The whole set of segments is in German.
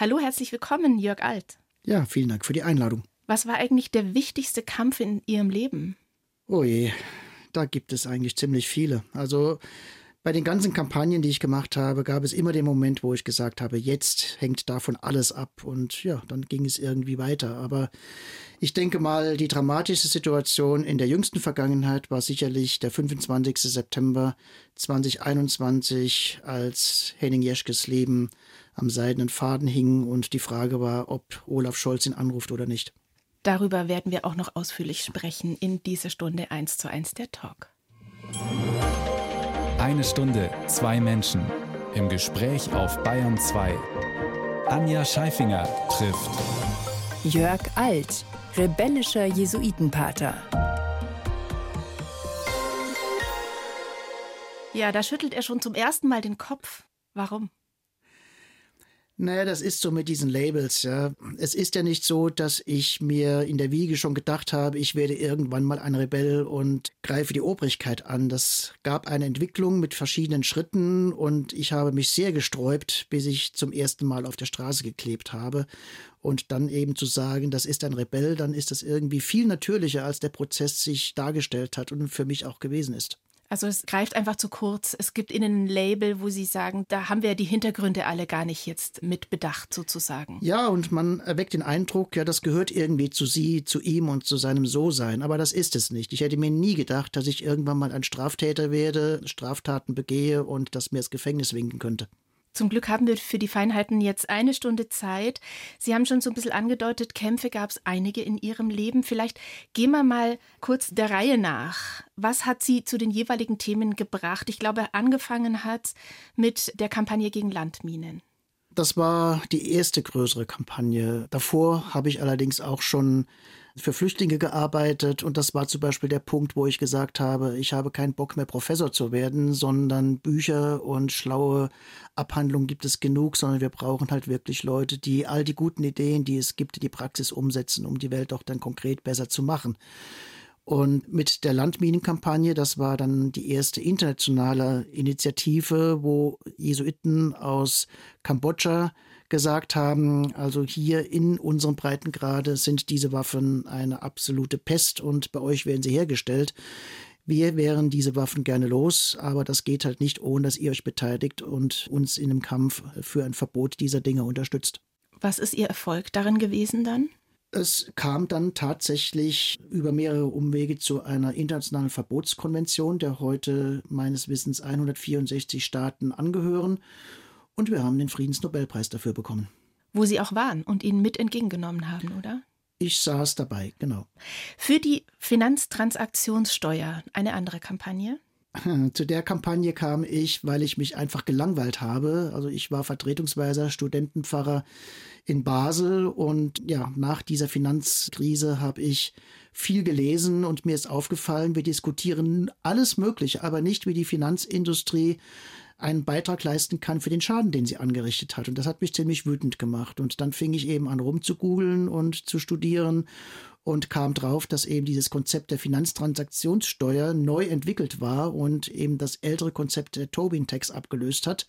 Hallo, herzlich willkommen, Jörg Alt. Ja, vielen Dank für die Einladung. Was war eigentlich der wichtigste Kampf in Ihrem Leben? Oh je, da gibt es eigentlich ziemlich viele. Also bei den ganzen Kampagnen, die ich gemacht habe, gab es immer den Moment, wo ich gesagt habe, jetzt hängt davon alles ab und ja, dann ging es irgendwie weiter. Aber ich denke mal, die dramatische Situation in der jüngsten Vergangenheit war sicherlich der 25. September 2021, als Henning Jeschkes Leben am seidenen Faden hing und die Frage war, ob Olaf Scholz ihn anruft oder nicht. Darüber werden wir auch noch ausführlich sprechen in dieser Stunde 1 zu 1 der Talk. Eine Stunde, zwei Menschen. Im Gespräch auf Bayern 2. Anja Scheifinger trifft Jörg Alt, rebellischer Jesuitenpater. Ja, da schüttelt er schon zum ersten Mal den Kopf. Warum? Naja, das ist so mit diesen Labels, ja. Es ist ja nicht so, dass ich mir in der Wiege schon gedacht habe, ich werde irgendwann mal ein Rebell und greife die Obrigkeit an. Das gab eine Entwicklung mit verschiedenen Schritten und ich habe mich sehr gesträubt, bis ich zum ersten Mal auf der Straße geklebt habe. Und dann eben zu sagen, das ist ein Rebell, dann ist das irgendwie viel natürlicher, als der Prozess sich dargestellt hat und für mich auch gewesen ist. Also es greift einfach zu kurz. Es gibt Ihnen ein Label, wo Sie sagen, da haben wir die Hintergründe alle gar nicht jetzt mit bedacht sozusagen. Ja, und man erweckt den Eindruck, ja, das gehört irgendwie zu Sie, zu ihm und zu seinem So-Sein. Aber das ist es nicht. Ich hätte mir nie gedacht, dass ich irgendwann mal ein Straftäter werde, Straftaten begehe und dass mir das Gefängnis winken könnte. Zum Glück haben wir für die Feinheiten jetzt eine Stunde Zeit. Sie haben schon so ein bisschen angedeutet, Kämpfe gab es einige in Ihrem Leben. Vielleicht gehen wir mal kurz der Reihe nach. Was hat Sie zu den jeweiligen Themen gebracht? Ich glaube, angefangen hat mit der Kampagne gegen Landminen. Das war die erste größere Kampagne. Davor habe ich allerdings auch schon für Flüchtlinge gearbeitet und das war zum Beispiel der Punkt, wo ich gesagt habe, ich habe keinen Bock mehr Professor zu werden, sondern Bücher und schlaue Abhandlungen gibt es genug, sondern wir brauchen halt wirklich Leute, die all die guten Ideen, die es gibt, in die Praxis umsetzen, um die Welt auch dann konkret besser zu machen. Und mit der Landminenkampagne, das war dann die erste internationale Initiative, wo Jesuiten aus Kambodscha gesagt haben, also hier in unserem Breitengrade sind diese Waffen eine absolute Pest und bei euch werden sie hergestellt. Wir wären diese Waffen gerne los, aber das geht halt nicht, ohne dass ihr euch beteiligt und uns in dem Kampf für ein Verbot dieser Dinge unterstützt. Was ist Ihr Erfolg darin gewesen dann? Es kam dann tatsächlich über mehrere Umwege zu einer internationalen Verbotskonvention, der heute meines Wissens 164 Staaten angehören und wir haben den Friedensnobelpreis dafür bekommen. Wo Sie auch waren und ihn mit entgegengenommen haben, oder? Ich saß dabei, genau. Für die Finanztransaktionssteuer eine andere Kampagne? Zu der Kampagne kam ich, weil ich mich einfach gelangweilt habe. Also ich war vertretungsweiser Studentenpfarrer in Basel und ja, nach dieser Finanzkrise habe ich viel gelesen und mir ist aufgefallen, wir diskutieren alles Mögliche, aber nicht wie die Finanzindustrie einen Beitrag leisten kann für den Schaden, den sie angerichtet hat. Und das hat mich ziemlich wütend gemacht. Und dann fing ich eben an rumzugoogeln und zu studieren und kam drauf, dass eben dieses Konzept der Finanztransaktionssteuer neu entwickelt war und eben das ältere Konzept der Tobin-Tax abgelöst hat.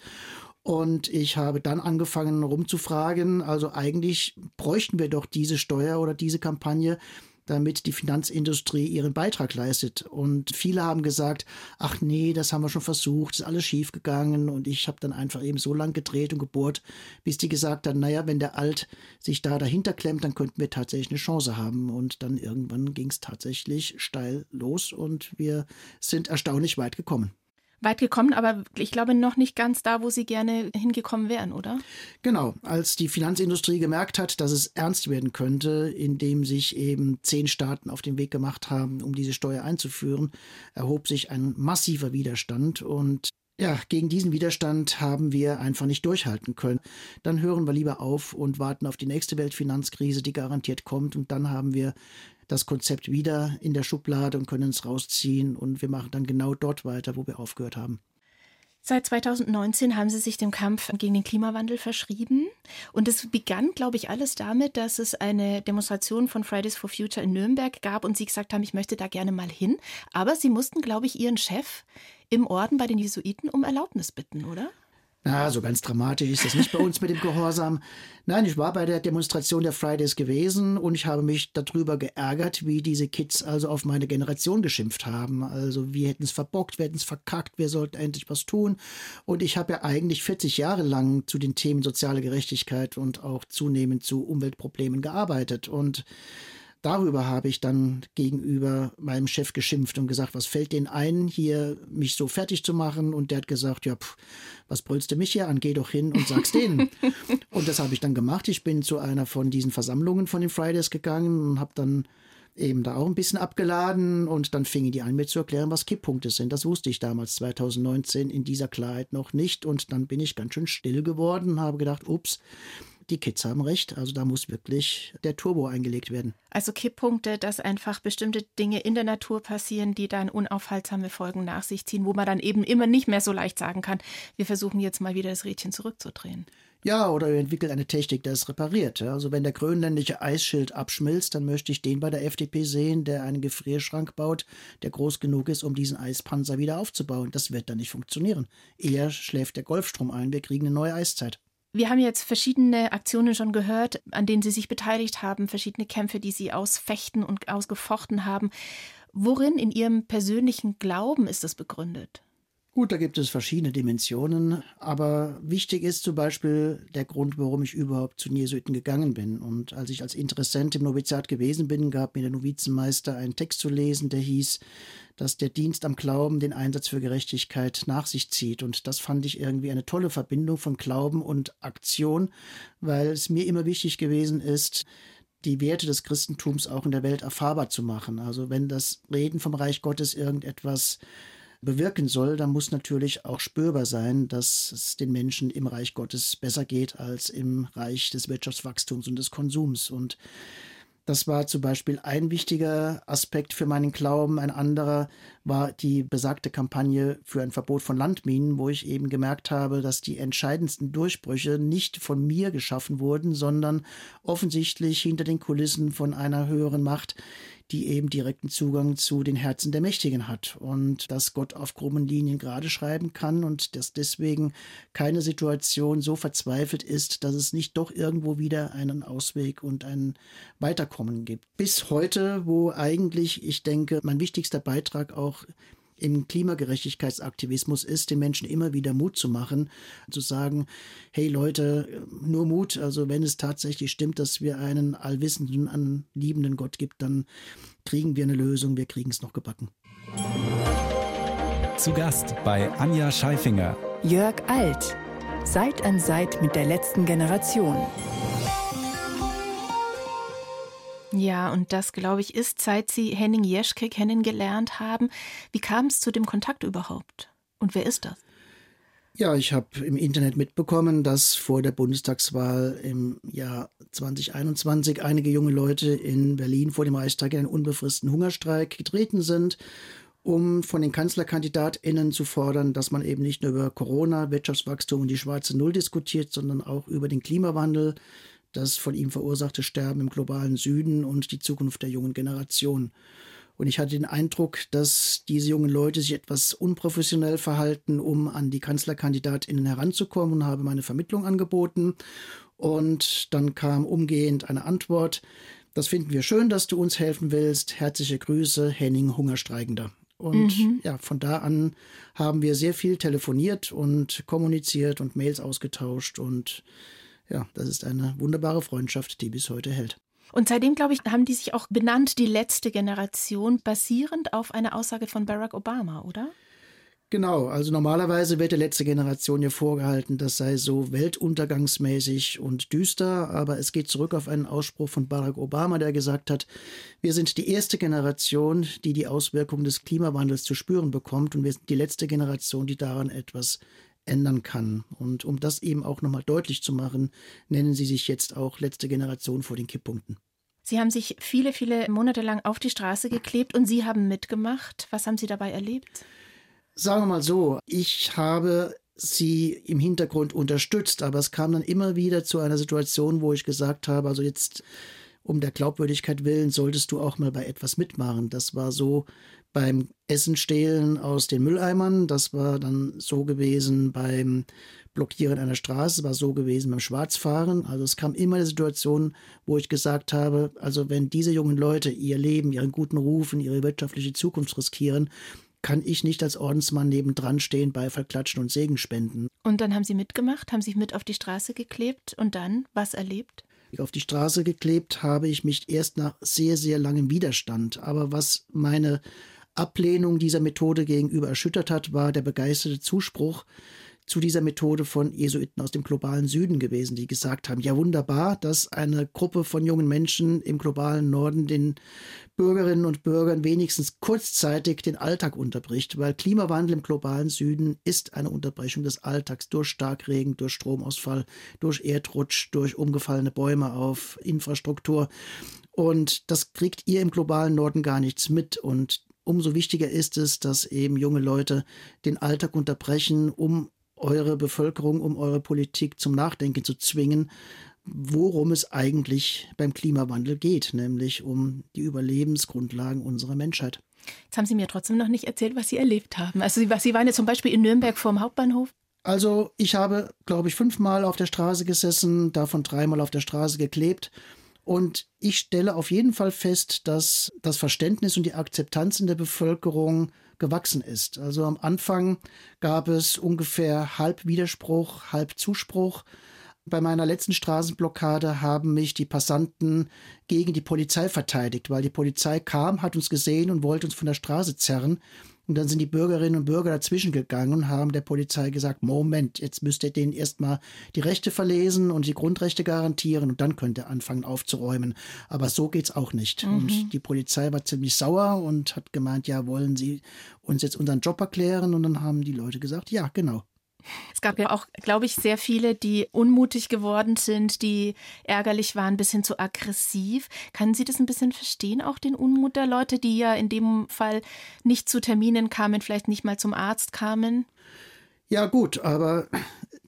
Und ich habe dann angefangen rumzufragen, also eigentlich bräuchten wir doch diese Steuer oder diese Kampagne, damit die Finanzindustrie ihren Beitrag leistet. Und viele haben gesagt, ach nee, das haben wir schon versucht, ist alles schief gegangen. Und ich habe dann einfach eben so lang gedreht und gebohrt, bis die gesagt haben, naja, wenn der Alt sich da dahinter klemmt, dann könnten wir tatsächlich eine Chance haben. Und dann irgendwann ging es tatsächlich steil los und wir sind erstaunlich weit gekommen weit gekommen, aber ich glaube noch nicht ganz da, wo Sie gerne hingekommen wären, oder? Genau, als die Finanzindustrie gemerkt hat, dass es ernst werden könnte, indem sich eben zehn Staaten auf den Weg gemacht haben, um diese Steuer einzuführen, erhob sich ein massiver Widerstand und ja, gegen diesen Widerstand haben wir einfach nicht durchhalten können. Dann hören wir lieber auf und warten auf die nächste Weltfinanzkrise, die garantiert kommt. Und dann haben wir das Konzept wieder in der Schublade und können es rausziehen und wir machen dann genau dort weiter, wo wir aufgehört haben. Seit 2019 haben Sie sich dem Kampf gegen den Klimawandel verschrieben. Und es begann, glaube ich, alles damit, dass es eine Demonstration von Fridays for Future in Nürnberg gab und Sie gesagt haben, ich möchte da gerne mal hin. Aber Sie mussten, glaube ich, Ihren Chef im Orden bei den Jesuiten um Erlaubnis bitten, oder? Na, so ganz dramatisch ist das nicht bei uns mit dem Gehorsam. Nein, ich war bei der Demonstration der Fridays gewesen und ich habe mich darüber geärgert, wie diese Kids also auf meine Generation geschimpft haben. Also wir hätten es verbockt, wir hätten es verkackt, wir sollten endlich was tun. Und ich habe ja eigentlich 40 Jahre lang zu den Themen soziale Gerechtigkeit und auch zunehmend zu Umweltproblemen gearbeitet. Und darüber habe ich dann gegenüber meinem Chef geschimpft und gesagt, was fällt denen ein, hier mich so fertig zu machen? Und der hat gesagt, ja, pff, was brüllst du mich hier an? Geh doch hin und sag's denen. und das habe ich dann gemacht. Ich bin zu einer von diesen Versammlungen von den Fridays gegangen und habe dann eben da auch ein bisschen abgeladen und dann fingen die an, mir zu erklären, was Kipppunkte sind. Das wusste ich damals 2019 in dieser Klarheit noch nicht und dann bin ich ganz schön still geworden und habe gedacht, ups, die Kids haben recht. Also da muss wirklich der Turbo eingelegt werden. Also Kipppunkte, dass einfach bestimmte Dinge in der Natur passieren, die dann unaufhaltsame Folgen nach sich ziehen, wo man dann eben immer nicht mehr so leicht sagen kann, wir versuchen jetzt mal wieder das Rädchen zurückzudrehen. Ja, oder wir entwickeln eine Technik, die es repariert. Also wenn der grönländische Eisschild abschmilzt, dann möchte ich den bei der FDP sehen, der einen Gefrierschrank baut, der groß genug ist, um diesen Eispanzer wieder aufzubauen. Das wird dann nicht funktionieren. Eher schläft der Golfstrom ein, wir kriegen eine neue Eiszeit. Wir haben jetzt verschiedene Aktionen schon gehört, an denen Sie sich beteiligt haben, verschiedene Kämpfe, die Sie ausfechten und ausgefochten haben. Worin in Ihrem persönlichen Glauben ist das begründet? Gut, da gibt es verschiedene Dimensionen, aber wichtig ist zum Beispiel der Grund, warum ich überhaupt zu den Jesuiten gegangen bin. Und als ich als Interessent im Noviziat gewesen bin, gab mir der Novizenmeister einen Text zu lesen, der hieß, dass der Dienst am Glauben den Einsatz für Gerechtigkeit nach sich zieht. Und das fand ich irgendwie eine tolle Verbindung von Glauben und Aktion, weil es mir immer wichtig gewesen ist, die Werte des Christentums auch in der Welt erfahrbar zu machen. Also wenn das Reden vom Reich Gottes irgendetwas bewirken soll, dann muss natürlich auch spürbar sein, dass es den Menschen im Reich Gottes besser geht als im Reich des Wirtschaftswachstums und des Konsums. Und das war zum Beispiel ein wichtiger Aspekt für meinen Glauben. Ein anderer war die besagte Kampagne für ein Verbot von Landminen, wo ich eben gemerkt habe, dass die entscheidendsten Durchbrüche nicht von mir geschaffen wurden, sondern offensichtlich hinter den Kulissen von einer höheren Macht, die eben direkten Zugang zu den Herzen der Mächtigen hat und dass Gott auf krummen Linien gerade schreiben kann und dass deswegen keine Situation so verzweifelt ist, dass es nicht doch irgendwo wieder einen Ausweg und ein Weiterkommen gibt. Bis heute, wo eigentlich, ich denke, mein wichtigster Beitrag auch im Klimagerechtigkeitsaktivismus ist, den Menschen immer wieder Mut zu machen, zu sagen, hey Leute, nur Mut, also wenn es tatsächlich stimmt, dass wir einen allwissenden, an liebenden Gott gibt, dann kriegen wir eine Lösung, wir kriegen es noch gebacken. Zu Gast bei Anja Scheifinger. Jörg Alt. Seit an Seit mit der letzten Generation. Ja, und das, glaube ich, ist, seit Sie Henning Jeschke kennengelernt haben. Wie kam es zu dem Kontakt überhaupt? Und wer ist das? Ja, ich habe im Internet mitbekommen, dass vor der Bundestagswahl im Jahr 2021 einige junge Leute in Berlin vor dem Reichstag in einen unbefristeten Hungerstreik getreten sind, um von den KanzlerkandidatInnen zu fordern, dass man eben nicht nur über Corona, Wirtschaftswachstum und die schwarze Null diskutiert, sondern auch über den Klimawandel, das von ihm verursachte Sterben im globalen Süden und die Zukunft der jungen Generation. Und ich hatte den Eindruck, dass diese jungen Leute sich etwas unprofessionell verhalten, um an die Kanzlerkandidatinnen heranzukommen und habe meine Vermittlung angeboten. Und dann kam umgehend eine Antwort. Das finden wir schön, dass du uns helfen willst. Herzliche Grüße, Henning Hungerstreikender. Und mhm. ja, von da an haben wir sehr viel telefoniert und kommuniziert und Mails ausgetauscht und ja, das ist eine wunderbare Freundschaft, die bis heute hält. Und seitdem, glaube ich, haben die sich auch benannt, die letzte Generation, basierend auf einer Aussage von Barack Obama, oder? Genau, also normalerweise wird der letzte Generation ja vorgehalten, das sei so weltuntergangsmäßig und düster, aber es geht zurück auf einen Ausspruch von Barack Obama, der gesagt hat, wir sind die erste Generation, die die Auswirkungen des Klimawandels zu spüren bekommt und wir sind die letzte Generation, die daran etwas ändern kann. Und um das eben auch nochmal deutlich zu machen, nennen sie sich jetzt auch letzte Generation vor den Kipppunkten. Sie haben sich viele, viele Monate lang auf die Straße geklebt und Sie haben mitgemacht. Was haben Sie dabei erlebt? Sagen wir mal so, ich habe sie im Hintergrund unterstützt, aber es kam dann immer wieder zu einer Situation, wo ich gesagt habe, also jetzt um der Glaubwürdigkeit willen solltest du auch mal bei etwas mitmachen. Das war so beim Essen stehlen aus den Mülleimern. Das war dann so gewesen beim Blockieren einer Straße, war so gewesen beim Schwarzfahren. Also es kam immer eine Situation, wo ich gesagt habe, also wenn diese jungen Leute ihr Leben, ihren guten Ruf und ihre wirtschaftliche Zukunft riskieren, kann ich nicht als Ordensmann nebendran stehen, Beifall klatschen und Segen spenden. Und dann haben Sie mitgemacht, haben sich mit auf die Straße geklebt und dann was erlebt? Auf die Straße geklebt habe ich mich erst nach sehr, sehr langem Widerstand. Aber was meine Ablehnung dieser Methode gegenüber erschüttert hat, war der begeisterte Zuspruch zu dieser Methode von Jesuiten aus dem globalen Süden gewesen, die gesagt haben, ja wunderbar, dass eine Gruppe von jungen Menschen im globalen Norden den Bürgerinnen und Bürgern wenigstens kurzzeitig den Alltag unterbricht, weil Klimawandel im globalen Süden ist eine Unterbrechung des Alltags durch Starkregen, durch Stromausfall, durch Erdrutsch, durch umgefallene Bäume auf Infrastruktur. Und das kriegt ihr im globalen Norden gar nichts mit. Und umso wichtiger ist es, dass eben junge Leute den Alltag unterbrechen, um eure Bevölkerung, um eure Politik zum Nachdenken zu zwingen, worum es eigentlich beim Klimawandel geht, nämlich um die Überlebensgrundlagen unserer Menschheit. Jetzt haben Sie mir trotzdem noch nicht erzählt, was Sie erlebt haben. Also Sie waren ja zum Beispiel in Nürnberg vorm Hauptbahnhof. Also ich habe, glaube ich, fünfmal auf der Straße gesessen, davon dreimal auf der Straße geklebt. Und ich stelle auf jeden Fall fest, dass das Verständnis und die Akzeptanz in der Bevölkerung gewachsen ist. Also am Anfang gab es ungefähr halb Widerspruch, halb Zuspruch. Bei meiner letzten Straßenblockade haben mich die Passanten gegen die Polizei verteidigt, weil die Polizei kam, hat uns gesehen und wollte uns von der Straße zerren. Und dann sind die Bürgerinnen und Bürger dazwischen gegangen und haben der Polizei gesagt, Moment, jetzt müsst ihr denen erstmal die Rechte verlesen und die Grundrechte garantieren und dann könnt ihr anfangen aufzuräumen. Aber so geht's auch nicht. Mhm. Und die Polizei war ziemlich sauer und hat gemeint, ja, wollen Sie uns jetzt unseren Job erklären? Und dann haben die Leute gesagt, ja, genau. Es gab ja auch, glaube ich, sehr viele, die unmutig geworden sind, die ärgerlich waren, bis hin zu aggressiv. Können Sie das ein bisschen verstehen, auch den Unmut der Leute, die ja in dem Fall nicht zu Terminen kamen, vielleicht nicht mal zum Arzt kamen? Ja gut, aber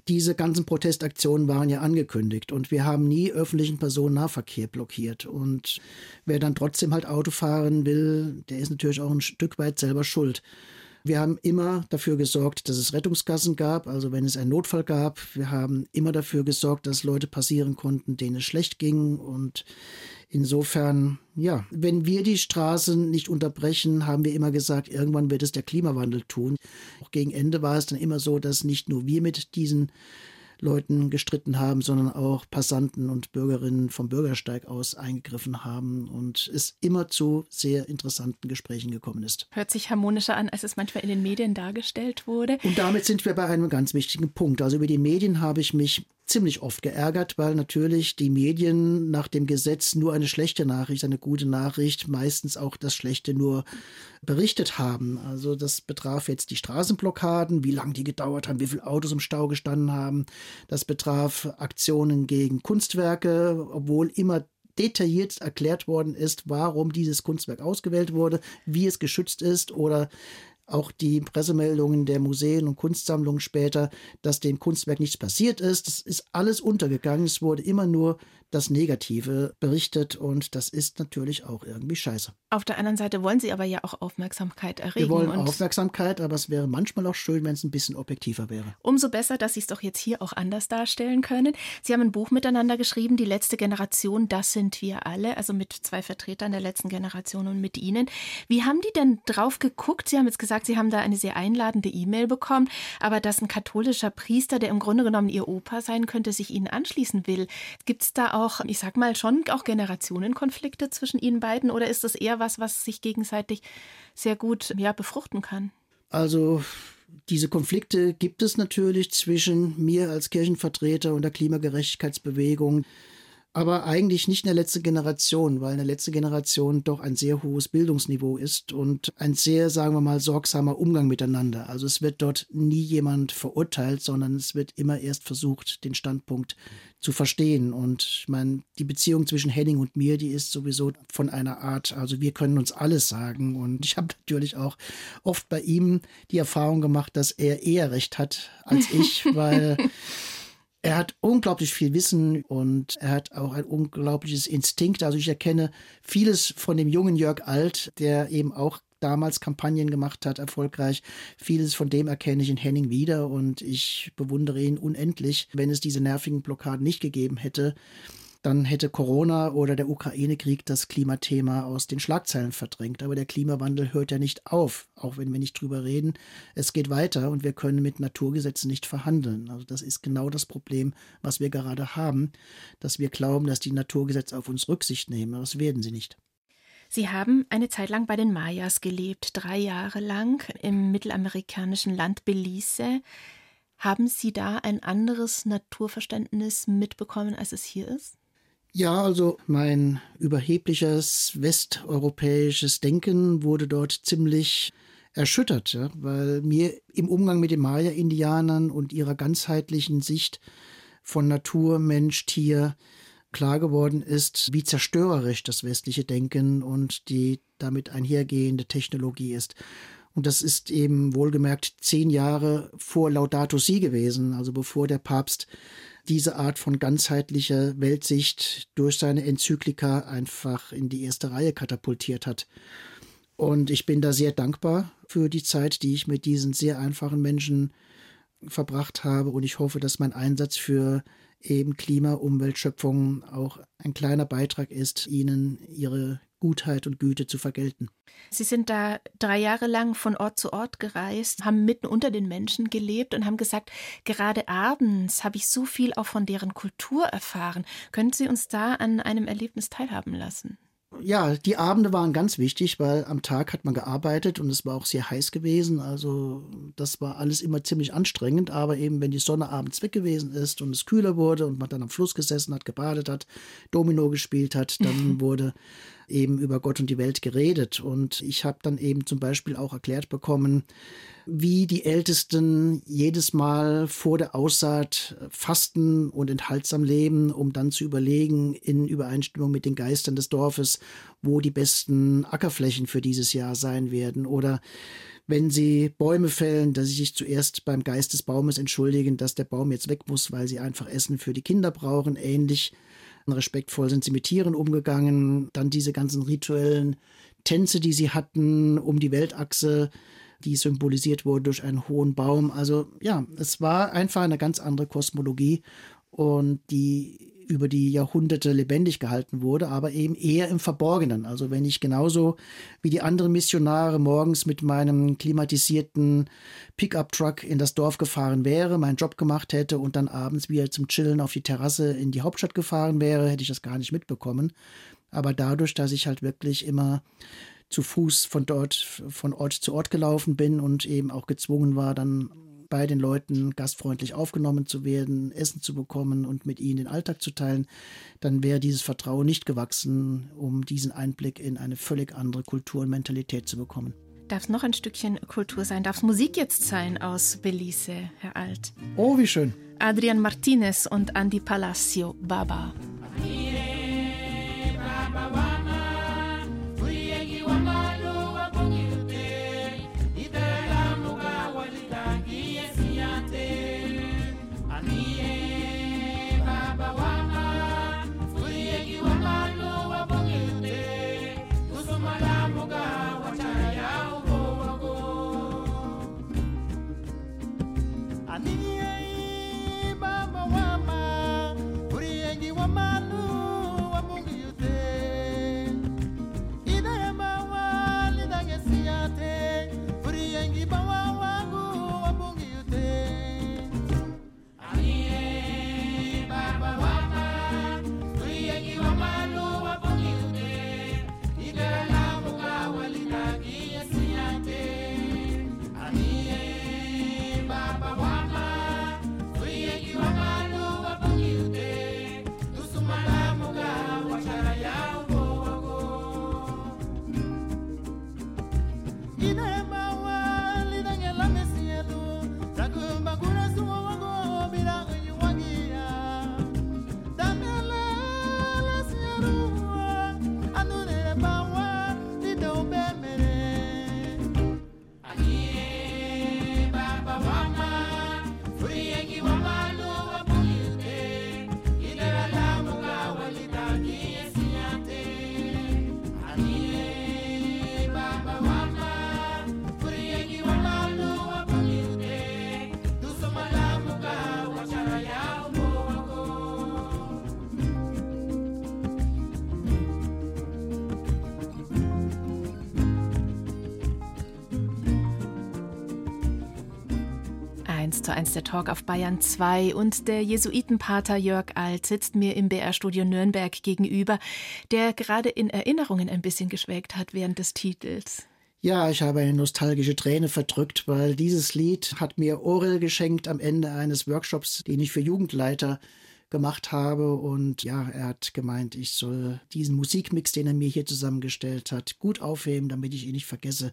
diese ganzen Protestaktionen waren ja angekündigt und wir haben nie öffentlichen Personennahverkehr blockiert. Und wer dann trotzdem halt Auto fahren will, der ist natürlich auch ein Stück weit selber schuld. Wir haben immer dafür gesorgt, dass es Rettungsgassen gab, also wenn es einen Notfall gab. Wir haben immer dafür gesorgt, dass Leute passieren konnten, denen es schlecht ging. Und insofern, ja, wenn wir die Straßen nicht unterbrechen, haben wir immer gesagt, irgendwann wird es der Klimawandel tun. Auch gegen Ende war es dann immer so, dass nicht nur wir mit diesen Leuten gestritten haben, sondern auch Passanten und Bürgerinnen vom Bürgersteig aus eingegriffen haben und es immer zu sehr interessanten Gesprächen gekommen ist. Hört sich harmonischer an, als es manchmal in den Medien dargestellt wurde. Und damit sind wir bei einem ganz wichtigen Punkt. Also über die Medien habe ich mich ziemlich oft geärgert, weil natürlich die Medien nach dem Gesetz nur eine schlechte Nachricht, eine gute Nachricht, meistens auch das Schlechte nur berichtet haben. Also das betraf jetzt die Straßenblockaden, wie lange die gedauert haben, wie viele Autos im Stau gestanden haben. Das betraf Aktionen gegen Kunstwerke, obwohl immer detailliert erklärt worden ist, warum dieses Kunstwerk ausgewählt wurde, wie es geschützt ist oder auch die Pressemeldungen der Museen und Kunstsammlungen später, dass dem Kunstwerk nichts passiert ist. Das ist alles untergegangen. Es wurde immer nur das Negative berichtet und das ist natürlich auch irgendwie scheiße. Auf der anderen Seite wollen Sie aber ja auch Aufmerksamkeit erregen. Wir wollen Aufmerksamkeit, aber es wäre manchmal auch schön, wenn es ein bisschen objektiver wäre. Umso besser, dass Sie es doch jetzt hier auch anders darstellen können. Sie haben ein Buch miteinander geschrieben, Die letzte Generation, das sind wir alle, also mit zwei Vertretern der letzten Generation und mit Ihnen. Wie haben die denn drauf geguckt? Sie haben jetzt gesagt, Sie haben da eine sehr einladende E-Mail bekommen, aber dass ein katholischer Priester, der im Grunde genommen Ihr Opa sein könnte, sich Ihnen anschließen will. Gibt es da auch auch, ich sag mal, schon auch Generationenkonflikte zwischen Ihnen beiden oder ist das eher was, was sich gegenseitig sehr gut ja, befruchten kann? Also diese Konflikte gibt es natürlich zwischen mir als Kirchenvertreter und der Klimagerechtigkeitsbewegung aber eigentlich nicht in der letzten Generation, weil in der letzten Generation doch ein sehr hohes Bildungsniveau ist und ein sehr, sagen wir mal, sorgsamer Umgang miteinander. Also es wird dort nie jemand verurteilt, sondern es wird immer erst versucht, den Standpunkt zu verstehen. Und ich meine, die Beziehung zwischen Henning und mir, die ist sowieso von einer Art, also wir können uns alles sagen. Und ich habe natürlich auch oft bei ihm die Erfahrung gemacht, dass er eher recht hat als ich, weil er hat unglaublich viel Wissen und er hat auch ein unglaubliches Instinkt. Also ich erkenne vieles von dem jungen Jörg Alt, der eben auch damals Kampagnen gemacht hat, erfolgreich. Vieles von dem erkenne ich in Henning wieder und ich bewundere ihn unendlich. Wenn es diese nervigen Blockaden nicht gegeben hätte, dann hätte Corona oder der Ukraine-Krieg das Klimathema aus den Schlagzeilen verdrängt. Aber der Klimawandel hört ja nicht auf, auch wenn wir nicht drüber reden. Es geht weiter und wir können mit Naturgesetzen nicht verhandeln. Also das ist genau das Problem, was wir gerade haben, dass wir glauben, dass die Naturgesetze auf uns Rücksicht nehmen. Aber das werden sie nicht. Sie haben eine Zeit lang bei den Mayas gelebt, drei Jahre lang im mittelamerikanischen Land Belize. Haben Sie da ein anderes Naturverständnis mitbekommen, als es hier ist? Ja, also mein überhebliches westeuropäisches Denken wurde dort ziemlich erschüttert, ja, weil mir im Umgang mit den Maya-Indianern und ihrer ganzheitlichen Sicht von Natur, Mensch, Tier klar geworden ist, wie zerstörerisch das westliche Denken und die damit einhergehende Technologie ist. Und das ist eben wohlgemerkt zehn Jahre vor Laudato Si gewesen, also bevor der Papst diese Art von ganzheitlicher Weltsicht durch seine Enzyklika einfach in die erste Reihe katapultiert hat. Und ich bin da sehr dankbar für die Zeit, die ich mit diesen sehr einfachen Menschen verbracht habe. Und ich hoffe, dass mein Einsatz für eben Klima, Umwelt, Schöpfung auch ein kleiner Beitrag ist, ihnen ihre Gutheit und Güte zu vergelten. Sie sind da drei Jahre lang von Ort zu Ort gereist, haben mitten unter den Menschen gelebt und haben gesagt, gerade abends habe ich so viel auch von deren Kultur erfahren. Können Sie uns da an einem Erlebnis teilhaben lassen? Ja, die Abende waren ganz wichtig, weil am Tag hat man gearbeitet und es war auch sehr heiß gewesen. Also das war alles immer ziemlich anstrengend. Aber eben, wenn die Sonne abends weg gewesen ist und es kühler wurde und man dann am Fluss gesessen hat, gebadet hat, Domino gespielt hat, dann wurde eben über Gott und die Welt geredet. Und ich habe dann eben zum Beispiel auch erklärt bekommen, wie die Ältesten jedes Mal vor der Aussaat fasten und enthaltsam leben, um dann zu überlegen, in Übereinstimmung mit den Geistern des Dorfes, wo die besten Ackerflächen für dieses Jahr sein werden. Oder wenn sie Bäume fällen, dass sie sich zuerst beim Geist des Baumes entschuldigen, dass der Baum jetzt weg muss, weil sie einfach Essen für die Kinder brauchen. Ähnlich respektvoll sind sie mit Tieren umgegangen. Dann diese ganzen rituellen Tänze, die sie hatten um die Weltachse die symbolisiert wurde durch einen hohen Baum. Also ja, es war einfach eine ganz andere Kosmologie und die über die Jahrhunderte lebendig gehalten wurde, aber eben eher im Verborgenen. Also wenn ich genauso wie die anderen Missionare morgens mit meinem klimatisierten Pickup-Truck in das Dorf gefahren wäre, meinen Job gemacht hätte und dann abends wieder zum Chillen auf die Terrasse in die Hauptstadt gefahren wäre, hätte ich das gar nicht mitbekommen. Aber dadurch, dass ich halt wirklich immer zu Fuß von dort, von Ort zu Ort gelaufen bin und eben auch gezwungen war, dann bei den Leuten gastfreundlich aufgenommen zu werden, Essen zu bekommen und mit ihnen den Alltag zu teilen, dann wäre dieses Vertrauen nicht gewachsen, um diesen Einblick in eine völlig andere Kultur und Mentalität zu bekommen. Darf es noch ein Stückchen Kultur sein? Darf es Musik jetzt sein aus Belize, Herr Alt? Oh, wie schön. Adrian Martinez und Andy Palacio, Baba. 1 zu 1 der Talk auf Bayern 2 und der Jesuitenpater Jörg Alt sitzt mir im BR-Studio Nürnberg gegenüber, der gerade in Erinnerungen ein bisschen geschwelgt hat während des Titels. Ja, ich habe eine nostalgische Träne verdrückt, weil dieses Lied hat mir Orel geschenkt am Ende eines Workshops, den ich für Jugendleiter gemacht habe. Und ja, er hat gemeint, ich soll diesen Musikmix, den er mir hier zusammengestellt hat, gut aufheben, damit ich ihn nicht vergesse.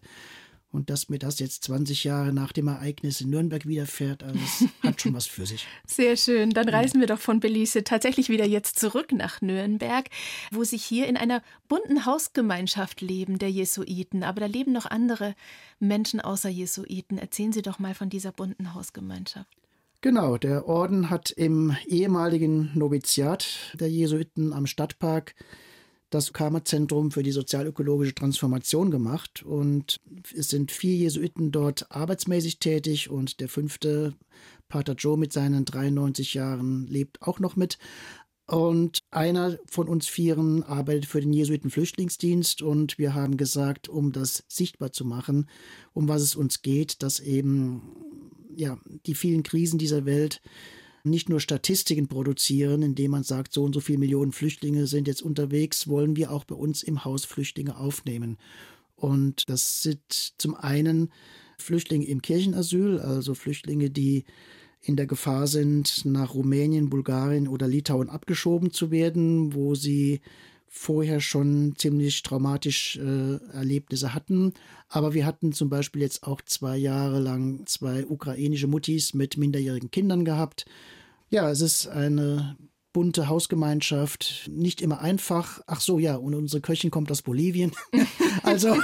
Und dass mir das jetzt 20 Jahre nach dem Ereignis in Nürnberg widerfährt, also es hat schon was für sich. Sehr schön. Dann reisen wir doch von Belize tatsächlich wieder jetzt zurück nach Nürnberg, wo sich hier in einer bunten Hausgemeinschaft leben, der Jesuiten. Aber da leben noch andere Menschen außer Jesuiten. Erzählen Sie doch mal von dieser bunten Hausgemeinschaft. Genau, der Orden hat im ehemaligen Noviziat der Jesuiten am Stadtpark das Karma-Zentrum für die sozialökologische Transformation gemacht. Und es sind vier Jesuiten dort arbeitsmäßig tätig und der fünfte, Pater Joe mit seinen 93 Jahren, lebt auch noch mit. Und einer von uns Vieren arbeitet für den Jesuiten-Flüchtlingsdienst und wir haben gesagt, um das sichtbar zu machen, um was es uns geht, dass eben ja, die vielen Krisen dieser Welt nicht nur Statistiken produzieren, indem man sagt, so und so viele Millionen Flüchtlinge sind jetzt unterwegs, wollen wir auch bei uns im Haus Flüchtlinge aufnehmen. Und das sind zum einen Flüchtlinge im Kirchenasyl, also Flüchtlinge, die in der Gefahr sind, nach Rumänien, Bulgarien oder Litauen abgeschoben zu werden, wo sie vorher schon ziemlich traumatische äh, Erlebnisse hatten. Aber wir hatten zum Beispiel jetzt auch zwei Jahre lang zwei ukrainische Muttis mit minderjährigen Kindern gehabt. Ja, es ist eine bunte Hausgemeinschaft, nicht immer einfach. Ach so, ja, und unsere Köchin kommt aus Bolivien. also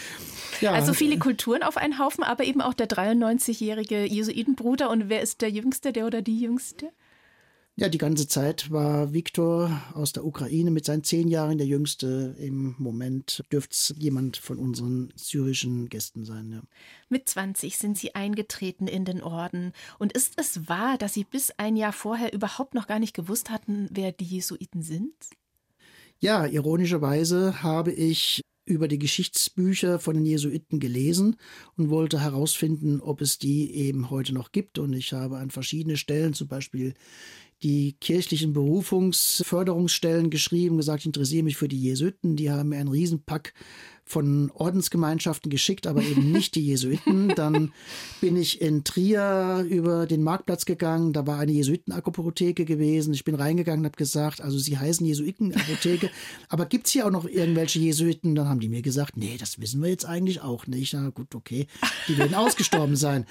ja. Also viele Kulturen auf einen Haufen, aber eben auch der 93-jährige Jesuitenbruder. Und wer ist der Jüngste, der oder die Jüngste? Ja, die ganze Zeit war Viktor aus der Ukraine mit seinen zehn Jahren der Jüngste. Im Moment dürfte es jemand von unseren syrischen Gästen sein. Ja. Mit 20 sind Sie eingetreten in den Orden. Und ist es wahr, dass Sie bis ein Jahr vorher überhaupt noch gar nicht gewusst hatten, wer die Jesuiten sind? Ja, ironischerweise habe ich über die Geschichtsbücher von den Jesuiten gelesen und wollte herausfinden, ob es die eben heute noch gibt. Und ich habe an verschiedene Stellen, zum Beispiel die kirchlichen Berufungsförderungsstellen geschrieben, gesagt, ich interessiere mich für die Jesuiten. Die haben mir einen Riesenpack von Ordensgemeinschaften geschickt, aber eben nicht die Jesuiten. Dann bin ich in Trier über den Marktplatz gegangen, da war eine Jesuitenapotheke gewesen. Ich bin reingegangen und habe gesagt, also sie heißen Jesuitenapotheke, aber gibt es hier auch noch irgendwelche Jesuiten? Dann haben die mir gesagt, nee, das wissen wir jetzt eigentlich auch nicht. Na gut, okay, die werden ausgestorben sein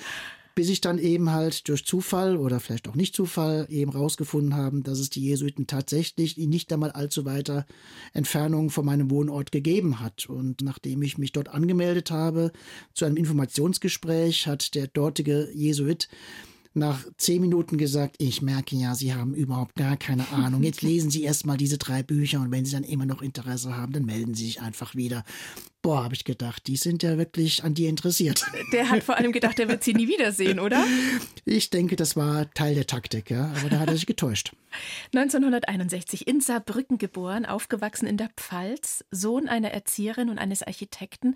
bis ich dann eben halt durch Zufall oder vielleicht auch nicht Zufall eben rausgefunden haben, dass es die Jesuiten tatsächlich in nicht einmal allzu weiter Entfernung von meinem Wohnort gegeben hat. Und nachdem ich mich dort angemeldet habe zu einem Informationsgespräch, hat der dortige Jesuit nach zehn Minuten gesagt, ich merke ja, Sie haben überhaupt gar keine Ahnung. Jetzt lesen Sie erst mal diese drei Bücher und wenn Sie dann immer noch Interesse haben, dann melden Sie sich einfach wieder. Boah, habe ich gedacht, die sind ja wirklich an dir interessiert. Der hat vor allem gedacht, er wird sie nie wiedersehen, oder? Ich denke, das war Teil der Taktik, ja, aber da hat er sich getäuscht. 1961 in Saarbrücken geboren, aufgewachsen in der Pfalz, Sohn einer Erzieherin und eines Architekten.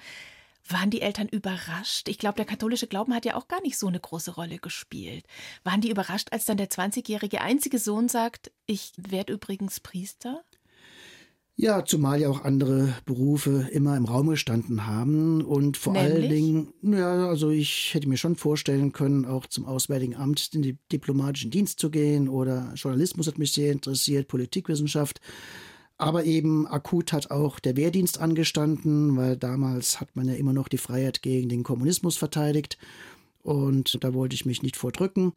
Waren die Eltern überrascht? Ich glaube, der katholische Glauben hat ja auch gar nicht so eine große Rolle gespielt. Waren die überrascht, als dann der 20-jährige einzige Sohn sagt, ich werde übrigens Priester? Ja, zumal ja auch andere Berufe immer im Raum gestanden haben und vor Nämlich? allen Dingen, ja, also ich hätte mir schon vorstellen können, auch zum Auswärtigen Amt in den diplomatischen Dienst zu gehen oder Journalismus hat mich sehr interessiert, Politikwissenschaft. Aber eben akut hat auch der Wehrdienst angestanden, weil damals hat man ja immer noch die Freiheit gegen den Kommunismus verteidigt. Und da wollte ich mich nicht vordrücken.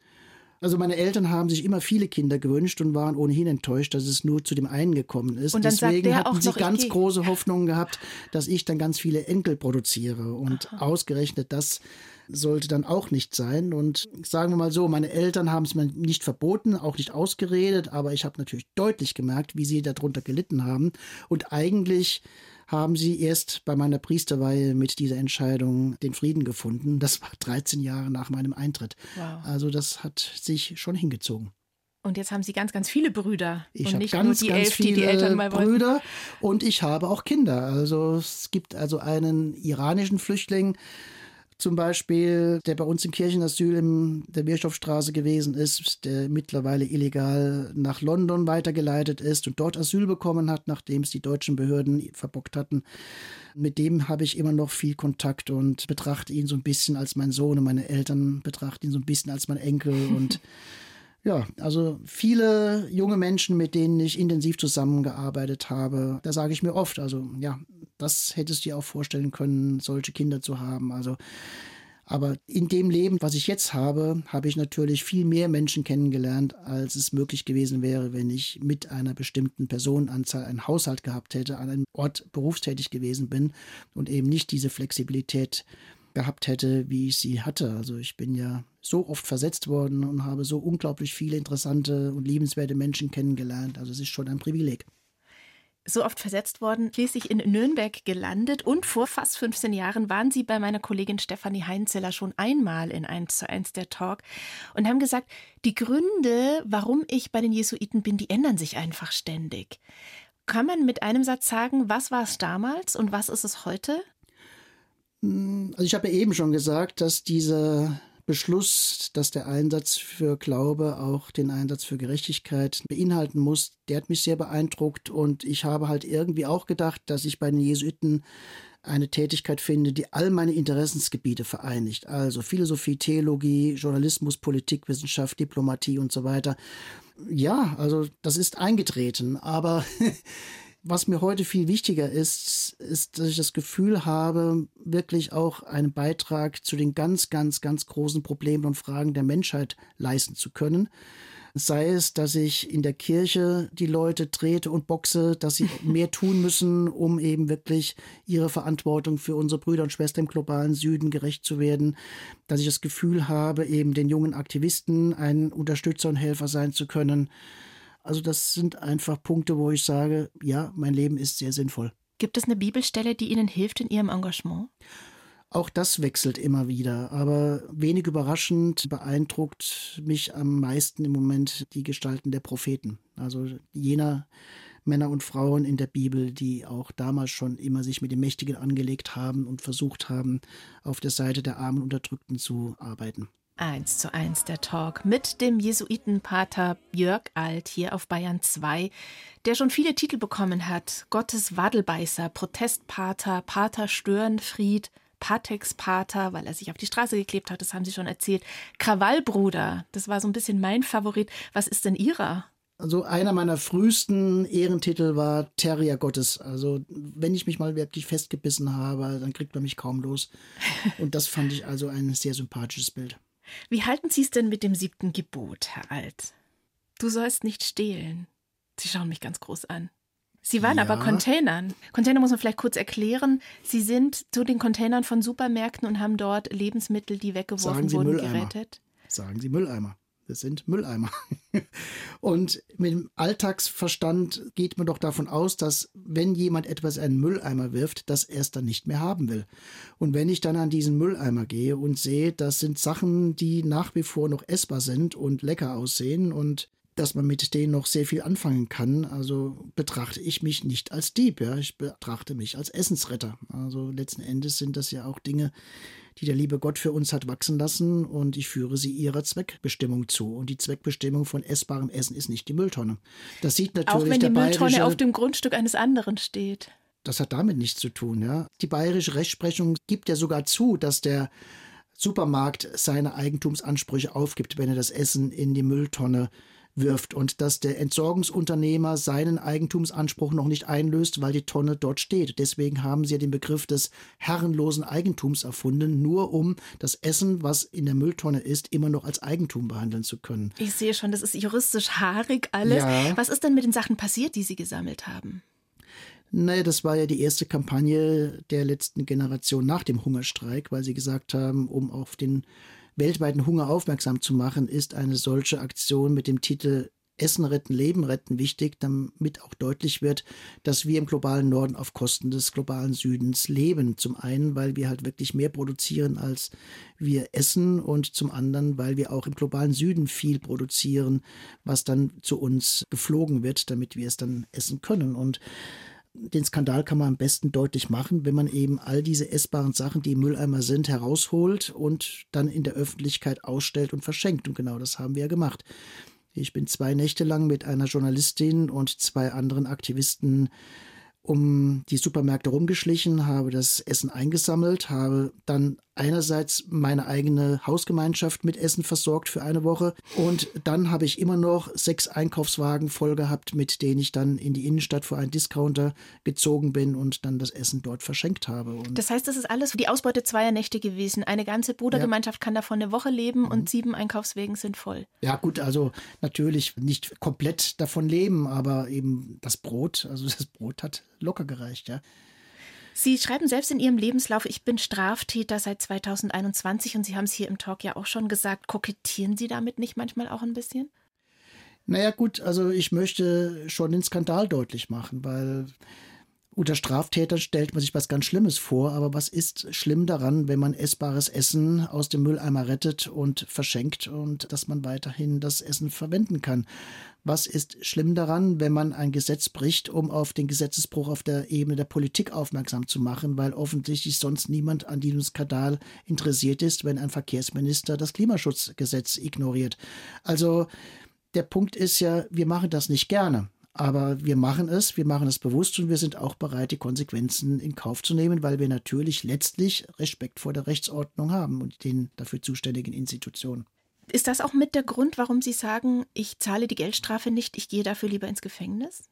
Also meine Eltern haben sich immer viele Kinder gewünscht und waren ohnehin enttäuscht, dass es nur zu dem einen gekommen ist. Und Deswegen hatten sie ganz große Hoffnungen gehabt, dass ich dann ganz viele Enkel produziere. Und Aha. ausgerechnet das sollte dann auch nicht sein. Und sagen wir mal so, meine Eltern haben es mir nicht verboten, auch nicht ausgeredet, aber ich habe natürlich deutlich gemerkt, wie sie darunter gelitten haben. Und eigentlich haben sie erst bei meiner Priesterweihe mit dieser Entscheidung den Frieden gefunden. Das war 13 Jahre nach meinem Eintritt. Wow. Also das hat sich schon hingezogen. Und jetzt haben Sie ganz, ganz viele Brüder. Ich habe ganz, ganz elf, viele die, die Eltern mal Brüder und ich habe auch Kinder. Also es gibt also einen iranischen Flüchtling, zum Beispiel, der bei uns im Kirchenasyl in der Bierstoffstraße gewesen ist, der mittlerweile illegal nach London weitergeleitet ist und dort Asyl bekommen hat, nachdem es die deutschen Behörden verbockt hatten. Mit dem habe ich immer noch viel Kontakt und betrachte ihn so ein bisschen als mein Sohn und meine Eltern betrachten ihn so ein bisschen als mein Enkel und Ja, also viele junge Menschen, mit denen ich intensiv zusammengearbeitet habe, da sage ich mir oft, also ja, das hättest du dir auch vorstellen können, solche Kinder zu haben. Also aber in dem Leben, was ich jetzt habe, habe ich natürlich viel mehr Menschen kennengelernt, als es möglich gewesen wäre, wenn ich mit einer bestimmten Personenanzahl einen Haushalt gehabt hätte, an einem Ort berufstätig gewesen bin und eben nicht diese Flexibilität gehabt hätte, wie ich sie hatte. Also ich bin ja so oft versetzt worden und habe so unglaublich viele interessante und liebenswerte Menschen kennengelernt. Also es ist schon ein Privileg. So oft versetzt worden, schließlich in Nürnberg gelandet und vor fast 15 Jahren waren Sie bei meiner Kollegin Stefanie Heinzeller schon einmal in 1 zu 1 der Talk und haben gesagt, die Gründe, warum ich bei den Jesuiten bin, die ändern sich einfach ständig. Kann man mit einem Satz sagen, was war es damals und was ist es heute? Hm, also ich habe ja eben schon gesagt, dass dieser Beschluss, dass der Einsatz für Glaube auch den Einsatz für Gerechtigkeit beinhalten muss, der hat mich sehr beeindruckt und ich habe halt irgendwie auch gedacht, dass ich bei den Jesuiten eine Tätigkeit finde, die all meine Interessensgebiete vereinigt. Also Philosophie, Theologie, Journalismus, Politik, Wissenschaft, Diplomatie und so weiter. Ja, also das ist eingetreten, aber Was mir heute viel wichtiger ist, ist, dass ich das Gefühl habe, wirklich auch einen Beitrag zu den ganz, ganz, ganz großen Problemen und Fragen der Menschheit leisten zu können. Sei es, dass ich in der Kirche die Leute trete und boxe, dass sie mehr tun müssen, um eben wirklich ihre Verantwortung für unsere Brüder und Schwestern im globalen Süden gerecht zu werden. Dass ich das Gefühl habe, eben den jungen Aktivisten ein Unterstützer und Helfer sein zu können. Also das sind einfach Punkte, wo ich sage, ja, mein Leben ist sehr sinnvoll. Gibt es eine Bibelstelle, die Ihnen hilft in Ihrem Engagement? Auch das wechselt immer wieder, aber wenig überraschend beeindruckt mich am meisten im Moment die Gestalten der Propheten. Also jener Männer und Frauen in der Bibel, die auch damals schon immer sich mit dem Mächtigen angelegt haben und versucht haben, auf der Seite der armen Unterdrückten zu arbeiten. 1 zu 1 der Talk mit dem Jesuitenpater Jörg Alt hier auf Bayern 2, der schon viele Titel bekommen hat. Gottes Wadelbeißer, Protestpater, Pater Störenfried, Patex-Pater, weil er sich auf die Straße geklebt hat, das haben Sie schon erzählt. Krawallbruder, das war so ein bisschen mein Favorit. Was ist denn Ihrer? Also einer meiner frühesten Ehrentitel war Terrier Gottes. Also wenn ich mich mal wirklich festgebissen habe, dann kriegt man mich kaum los. Und das fand ich also ein sehr sympathisches Bild. Wie halten Sie es denn mit dem siebten Gebot, Herr Alt? Du sollst nicht stehlen. Sie schauen mich ganz groß an. Sie waren ja. aber Containern. Container muss man vielleicht kurz erklären. Sie sind zu den Containern von Supermärkten und haben dort Lebensmittel, die weggeworfen wurden, Mülleimer. gerettet. Sagen Sie Mülleimer. Das sind Mülleimer. Und mit dem Alltagsverstand geht man doch davon aus, dass wenn jemand etwas in einen Mülleimer wirft, dass er es dann nicht mehr haben will. Und wenn ich dann an diesen Mülleimer gehe und sehe, das sind Sachen, die nach wie vor noch essbar sind und lecker aussehen und dass man mit denen noch sehr viel anfangen kann. Also betrachte ich mich nicht als Dieb, ja. Ich betrachte mich als Essensretter. Also letzten Endes sind das ja auch Dinge, die der liebe Gott für uns hat wachsen lassen und ich führe sie ihrer Zweckbestimmung zu. Und die Zweckbestimmung von essbarem Essen ist nicht die Mülltonne. Das sieht natürlich Auch wenn die Mülltonne auf dem Grundstück eines anderen steht. Das hat damit nichts zu tun, ja. Die bayerische Rechtsprechung gibt ja sogar zu, dass der Supermarkt seine Eigentumsansprüche aufgibt, wenn er das Essen in die Mülltonne wirft und dass der Entsorgungsunternehmer seinen Eigentumsanspruch noch nicht einlöst, weil die Tonne dort steht. Deswegen haben sie ja den Begriff des herrenlosen Eigentums erfunden, nur um das Essen, was in der Mülltonne ist, immer noch als Eigentum behandeln zu können. Ich sehe schon, das ist juristisch haarig alles. Ja. Was ist denn mit den Sachen passiert, die Sie gesammelt haben? Naja, das war ja die erste Kampagne der letzten Generation nach dem Hungerstreik, weil sie gesagt haben, um auf den weltweiten Hunger aufmerksam zu machen, ist eine solche Aktion mit dem Titel Essen retten, Leben retten wichtig, damit auch deutlich wird, dass wir im globalen Norden auf Kosten des globalen Südens leben. Zum einen, weil wir halt wirklich mehr produzieren, als wir essen und zum anderen, weil wir auch im globalen Süden viel produzieren, was dann zu uns geflogen wird, damit wir es dann essen können. Und den Skandal kann man am besten deutlich machen, wenn man eben all diese essbaren Sachen, die im Mülleimer sind, herausholt und dann in der Öffentlichkeit ausstellt und verschenkt. Und genau das haben wir ja gemacht. Ich bin zwei Nächte lang mit einer Journalistin und zwei anderen Aktivisten um die Supermärkte rumgeschlichen, habe das Essen eingesammelt, habe dann einerseits meine eigene Hausgemeinschaft mit Essen versorgt für eine Woche und dann habe ich immer noch sechs Einkaufswagen voll gehabt, mit denen ich dann in die Innenstadt vor einen Discounter gezogen bin und dann das Essen dort verschenkt habe. Und das heißt, das ist alles die Ausbeute zweier Nächte gewesen. Eine ganze Brudergemeinschaft ja. kann davon eine Woche leben und mhm. sieben Einkaufswegen sind voll. Ja gut, also natürlich nicht komplett davon leben, aber eben das Brot, also das Brot hat locker gereicht, ja. Sie schreiben selbst in Ihrem Lebenslauf, ich bin Straftäter seit 2021 und Sie haben es hier im Talk ja auch schon gesagt. Kokettieren Sie damit nicht manchmal auch ein bisschen? Naja gut, also ich möchte schon den Skandal deutlich machen, weil unter Straftätern stellt man sich was ganz Schlimmes vor, aber was ist schlimm daran, wenn man essbares Essen aus dem Mülleimer rettet und verschenkt und dass man weiterhin das Essen verwenden kann? Was ist schlimm daran, wenn man ein Gesetz bricht, um auf den Gesetzesbruch auf der Ebene der Politik aufmerksam zu machen, weil offensichtlich sonst niemand an diesem Skandal interessiert ist, wenn ein Verkehrsminister das Klimaschutzgesetz ignoriert? Also der Punkt ist ja, wir machen das nicht gerne. Aber wir machen es, wir machen es bewusst und wir sind auch bereit, die Konsequenzen in Kauf zu nehmen, weil wir natürlich letztlich Respekt vor der Rechtsordnung haben und den dafür zuständigen Institutionen. Ist das auch mit der Grund, warum Sie sagen, ich zahle die Geldstrafe nicht, ich gehe dafür lieber ins Gefängnis?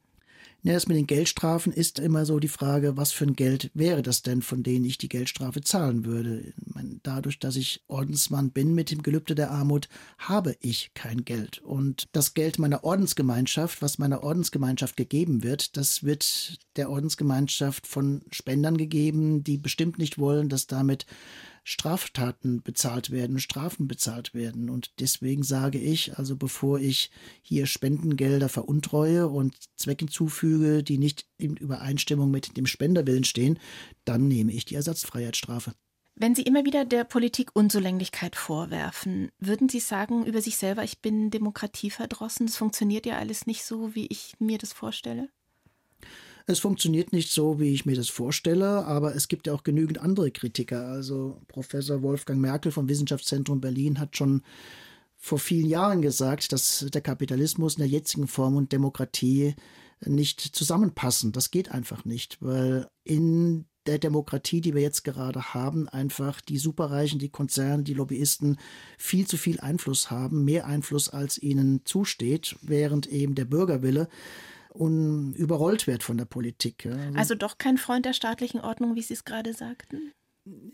Ja, das mit den Geldstrafen ist immer so die Frage, was für ein Geld wäre das denn, von denen ich die Geldstrafe zahlen würde. Meine, dadurch, dass ich Ordensmann bin mit dem Gelübde der Armut, habe ich kein Geld. Und das Geld meiner Ordensgemeinschaft, was meiner Ordensgemeinschaft gegeben wird, das wird der Ordensgemeinschaft von Spendern gegeben, die bestimmt nicht wollen, dass damit Straftaten bezahlt werden, Strafen bezahlt werden. Und deswegen sage ich, also bevor ich hier Spendengelder veruntreue und Zwecken zufüge, die nicht in Übereinstimmung mit dem Spenderwillen stehen, dann nehme ich die Ersatzfreiheitsstrafe. Wenn Sie immer wieder der Politik Unzulänglichkeit vorwerfen, würden Sie sagen über sich selber, ich bin demokratieverdrossen, das funktioniert ja alles nicht so, wie ich mir das vorstelle? Es funktioniert nicht so, wie ich mir das vorstelle, aber es gibt ja auch genügend andere Kritiker. Also Professor Wolfgang Merkel vom Wissenschaftszentrum Berlin hat schon vor vielen Jahren gesagt, dass der Kapitalismus in der jetzigen Form und Demokratie nicht zusammenpassen. Das geht einfach nicht, weil in der Demokratie, die wir jetzt gerade haben, einfach die Superreichen, die Konzerne, die Lobbyisten viel zu viel Einfluss haben, mehr Einfluss als ihnen zusteht, während eben der Bürgerwille un überrollt wird von der Politik. Also, also doch kein Freund der staatlichen Ordnung, wie Sie es gerade sagten?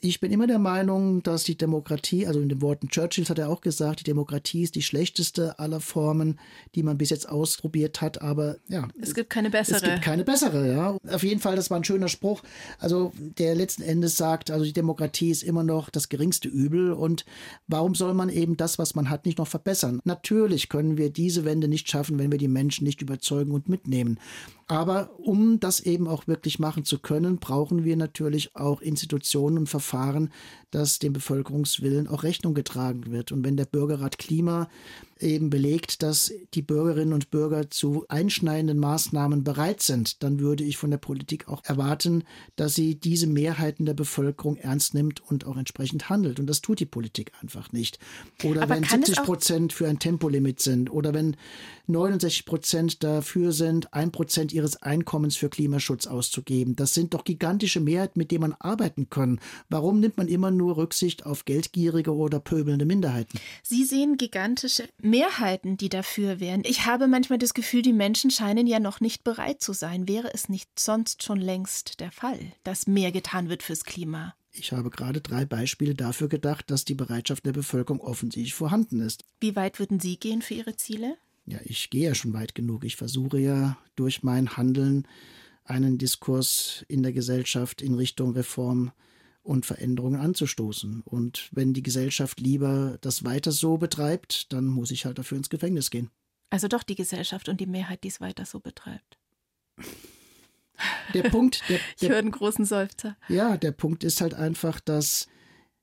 Ich bin immer der Meinung, dass die Demokratie, also in den Worten Churchills hat er auch gesagt, die Demokratie ist die schlechteste aller Formen, die man bis jetzt ausprobiert hat, aber ja. Es gibt keine bessere. Es gibt keine bessere, ja. Auf jeden Fall, das war ein schöner Spruch. Also, der letzten Endes sagt, also die Demokratie ist immer noch das geringste Übel und warum soll man eben das, was man hat, nicht noch verbessern? Natürlich können wir diese Wende nicht schaffen, wenn wir die Menschen nicht überzeugen und mitnehmen. Aber um das eben auch wirklich machen zu können, brauchen wir natürlich auch Institutionen und Verfahren, dass dem Bevölkerungswillen auch Rechnung getragen wird. Und wenn der Bürgerrat Klima eben belegt, dass die Bürgerinnen und Bürger zu einschneidenden Maßnahmen bereit sind, dann würde ich von der Politik auch erwarten, dass sie diese Mehrheiten der Bevölkerung ernst nimmt und auch entsprechend handelt. Und das tut die Politik einfach nicht. Oder Aber wenn 70 Prozent für ein Tempolimit sind oder wenn 69 Prozent dafür sind, ein Prozent ihres Einkommens für Klimaschutz auszugeben. Das sind doch gigantische Mehrheiten, mit denen man arbeiten kann. Warum nimmt man immer nur Rücksicht auf geldgierige oder pöbelnde Minderheiten? Sie sehen gigantische Mehrheiten, die dafür wären. Ich habe manchmal das Gefühl, die Menschen scheinen ja noch nicht bereit zu sein. Wäre es nicht sonst schon längst der Fall, dass mehr getan wird fürs Klima? Ich habe gerade drei Beispiele dafür gedacht, dass die Bereitschaft der Bevölkerung offensichtlich vorhanden ist. Wie weit würden Sie gehen für Ihre Ziele? Ja, ich gehe ja schon weit genug. Ich versuche ja durch mein Handeln einen Diskurs in der Gesellschaft in Richtung Reform und Veränderungen anzustoßen. Und wenn die Gesellschaft lieber das weiter so betreibt, dann muss ich halt dafür ins Gefängnis gehen. Also doch die Gesellschaft und die Mehrheit, die es weiter so betreibt. Der Punkt. Der, der, ich höre einen großen Seufzer. Ja, der Punkt ist halt einfach, dass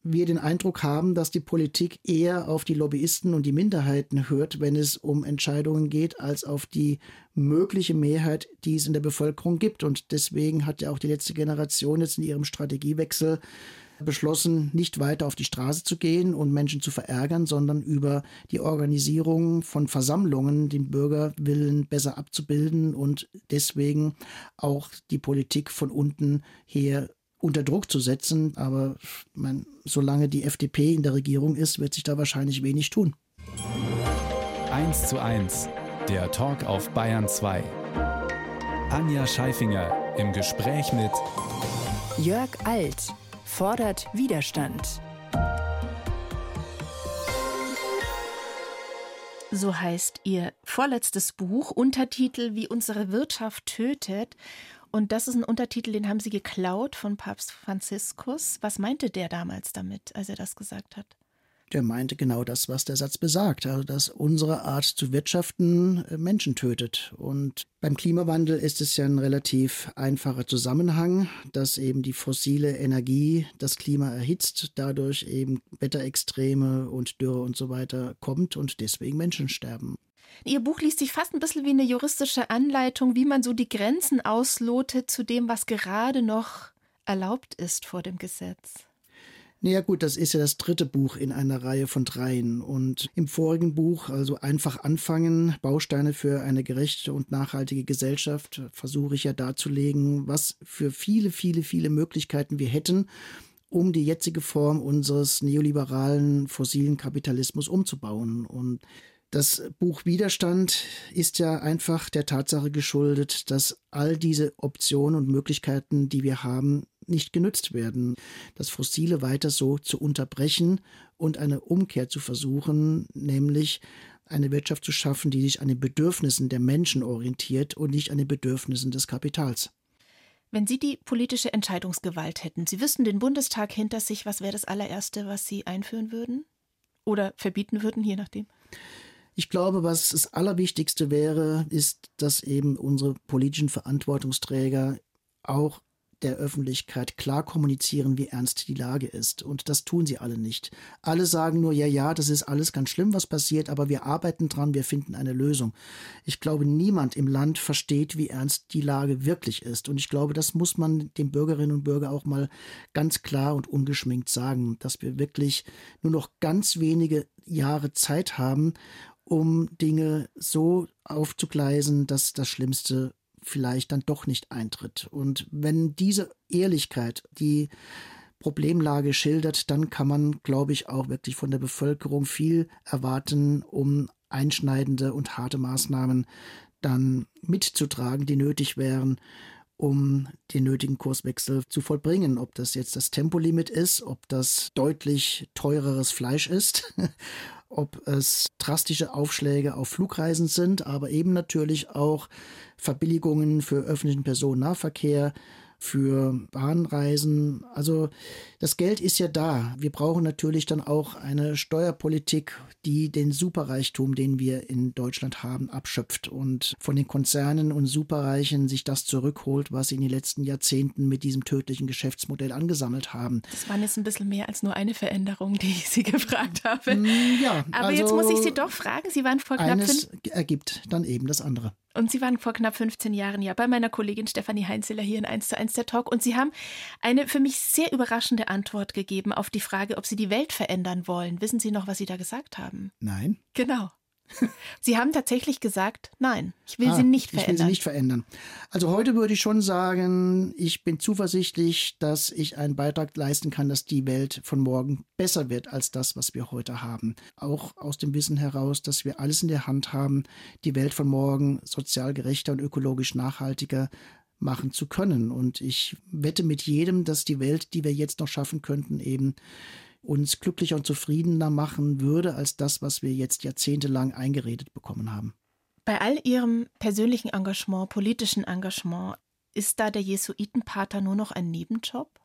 wir den Eindruck haben, dass die Politik eher auf die Lobbyisten und die Minderheiten hört, wenn es um Entscheidungen geht, als auf die mögliche Mehrheit, die es in der Bevölkerung gibt. Und deswegen hat ja auch die letzte Generation jetzt in ihrem Strategiewechsel beschlossen, nicht weiter auf die Straße zu gehen und Menschen zu verärgern, sondern über die Organisierung von Versammlungen den Bürgerwillen besser abzubilden und deswegen auch die Politik von unten her unter Druck zu setzen. Aber mein, solange die FDP in der Regierung ist, wird sich da wahrscheinlich wenig tun. 1 zu 1, der Talk auf Bayern 2. Anja Scheifinger im Gespräch mit Jörg Alt fordert Widerstand. So heißt ihr vorletztes Buch, Untertitel Wie unsere Wirtschaft tötet. Und das ist ein Untertitel, den haben Sie geklaut von Papst Franziskus. Was meinte der damals damit, als er das gesagt hat? Der meinte genau das, was der Satz besagt, also dass unsere Art zu wirtschaften äh, Menschen tötet. Und beim Klimawandel ist es ja ein relativ einfacher Zusammenhang, dass eben die fossile Energie das Klima erhitzt, dadurch eben Wetterextreme und Dürre und so weiter kommt und deswegen Menschen sterben. Ihr Buch liest sich fast ein bisschen wie eine juristische Anleitung, wie man so die Grenzen auslotet zu dem, was gerade noch erlaubt ist vor dem Gesetz. Naja gut, das ist ja das dritte Buch in einer Reihe von dreien. Und im vorigen Buch, also einfach anfangen, Bausteine für eine gerechte und nachhaltige Gesellschaft, versuche ich ja darzulegen, was für viele, viele, viele Möglichkeiten wir hätten, um die jetzige Form unseres neoliberalen fossilen Kapitalismus umzubauen. Und das Buch Widerstand ist ja einfach der Tatsache geschuldet, dass all diese Optionen und Möglichkeiten, die wir haben, nicht genützt werden. Das Fossile weiter so zu unterbrechen und eine Umkehr zu versuchen, nämlich eine Wirtschaft zu schaffen, die sich an den Bedürfnissen der Menschen orientiert und nicht an den Bedürfnissen des Kapitals. Wenn Sie die politische Entscheidungsgewalt hätten, Sie wüssten den Bundestag hinter sich, was wäre das allererste, was Sie einführen würden? Oder verbieten würden, je nachdem? Ich glaube, was das Allerwichtigste wäre, ist, dass eben unsere politischen Verantwortungsträger auch der Öffentlichkeit klar kommunizieren, wie ernst die Lage ist. Und das tun sie alle nicht. Alle sagen nur, ja, ja, das ist alles ganz schlimm, was passiert, aber wir arbeiten dran, wir finden eine Lösung. Ich glaube, niemand im Land versteht, wie ernst die Lage wirklich ist. Und ich glaube, das muss man den Bürgerinnen und Bürgern auch mal ganz klar und ungeschminkt sagen, dass wir wirklich nur noch ganz wenige Jahre Zeit haben, um Dinge so aufzugleisen, dass das Schlimmste vielleicht dann doch nicht eintritt. Und wenn diese Ehrlichkeit die Problemlage schildert, dann kann man, glaube ich, auch wirklich von der Bevölkerung viel erwarten, um einschneidende und harte Maßnahmen dann mitzutragen, die nötig wären, um den nötigen Kurswechsel zu vollbringen. Ob das jetzt das Tempolimit ist, ob das deutlich teureres Fleisch ist ob es drastische Aufschläge auf Flugreisen sind, aber eben natürlich auch Verbilligungen für öffentlichen Personennahverkehr, für Bahnreisen. Also das Geld ist ja da. Wir brauchen natürlich dann auch eine Steuerpolitik, die den Superreichtum, den wir in Deutschland haben, abschöpft und von den Konzernen und Superreichen sich das zurückholt, was sie in den letzten Jahrzehnten mit diesem tödlichen Geschäftsmodell angesammelt haben. Das waren jetzt ein bisschen mehr als nur eine Veränderung, die ich Sie gefragt habe. Mm, ja, aber also jetzt muss ich Sie doch fragen. Sie waren vor knapp eines ergibt dann eben das andere. Und Sie waren vor knapp 15 Jahren ja bei meiner Kollegin Stefanie Heinzeler hier in 1 zu 1 der Talk und Sie haben eine für mich sehr überraschende Antwort gegeben auf die Frage, ob Sie die Welt verändern wollen. Wissen Sie noch, was Sie da gesagt haben? Nein. Genau. Sie haben tatsächlich gesagt, nein, ich will ah, sie nicht verändern. Ich will sie nicht verändern. Also heute würde ich schon sagen, ich bin zuversichtlich, dass ich einen Beitrag leisten kann, dass die Welt von morgen besser wird als das, was wir heute haben. Auch aus dem Wissen heraus, dass wir alles in der Hand haben, die Welt von morgen sozial gerechter und ökologisch nachhaltiger machen zu können. Und ich wette mit jedem, dass die Welt, die wir jetzt noch schaffen könnten, eben uns glücklicher und zufriedener machen würde als das, was wir jetzt jahrzehntelang eingeredet bekommen haben. Bei all Ihrem persönlichen Engagement, politischen Engagement, ist da der Jesuitenpater nur noch ein Nebenjob?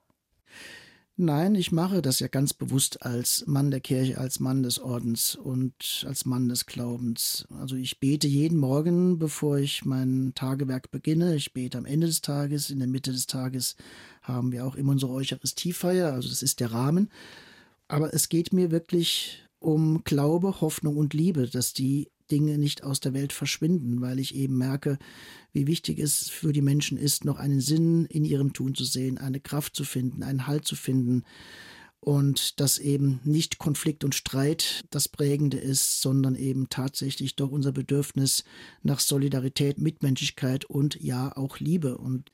Nein, ich mache das ja ganz bewusst als Mann der Kirche, als Mann des Ordens und als Mann des Glaubens. Also ich bete jeden Morgen, bevor ich mein Tagewerk beginne. Ich bete am Ende des Tages, in der Mitte des Tages haben wir auch immer unsere Eucharistiefeier, also das ist der Rahmen. Aber es geht mir wirklich um Glaube, Hoffnung und Liebe, dass die Dinge nicht aus der Welt verschwinden, weil ich eben merke, wie wichtig es für die Menschen ist, noch einen Sinn in ihrem Tun zu sehen, eine Kraft zu finden, einen Halt zu finden, und dass eben nicht Konflikt und Streit das Prägende ist, sondern eben tatsächlich doch unser Bedürfnis nach Solidarität, Mitmenschlichkeit und ja auch Liebe. Und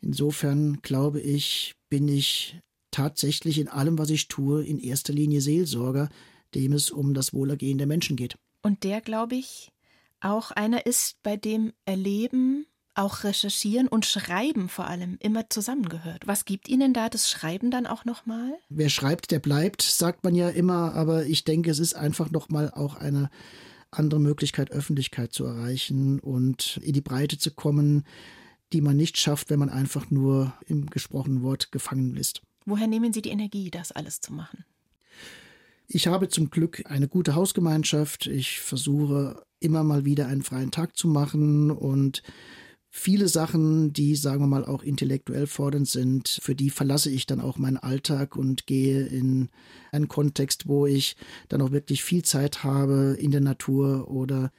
insofern glaube ich, bin ich tatsächlich in allem, was ich tue, in erster Linie Seelsorger, dem es um das Wohlergehen der Menschen geht. Und der, glaube ich, auch einer ist, bei dem Erleben auch Recherchieren und Schreiben vor allem immer zusammengehört. Was gibt Ihnen da das Schreiben dann auch nochmal? Wer schreibt, der bleibt, sagt man ja immer, aber ich denke, es ist einfach nochmal auch eine andere Möglichkeit, Öffentlichkeit zu erreichen und in die Breite zu kommen, die man nicht schafft, wenn man einfach nur im gesprochenen Wort gefangen ist. Woher nehmen Sie die Energie, das alles zu machen? Ich habe zum Glück eine gute Hausgemeinschaft. Ich versuche immer mal wieder einen freien Tag zu machen und viele Sachen, die, sagen wir mal, auch intellektuell fordernd sind, für die verlasse ich dann auch meinen Alltag und gehe in einen Kontext, wo ich dann auch wirklich viel Zeit habe in der Natur oder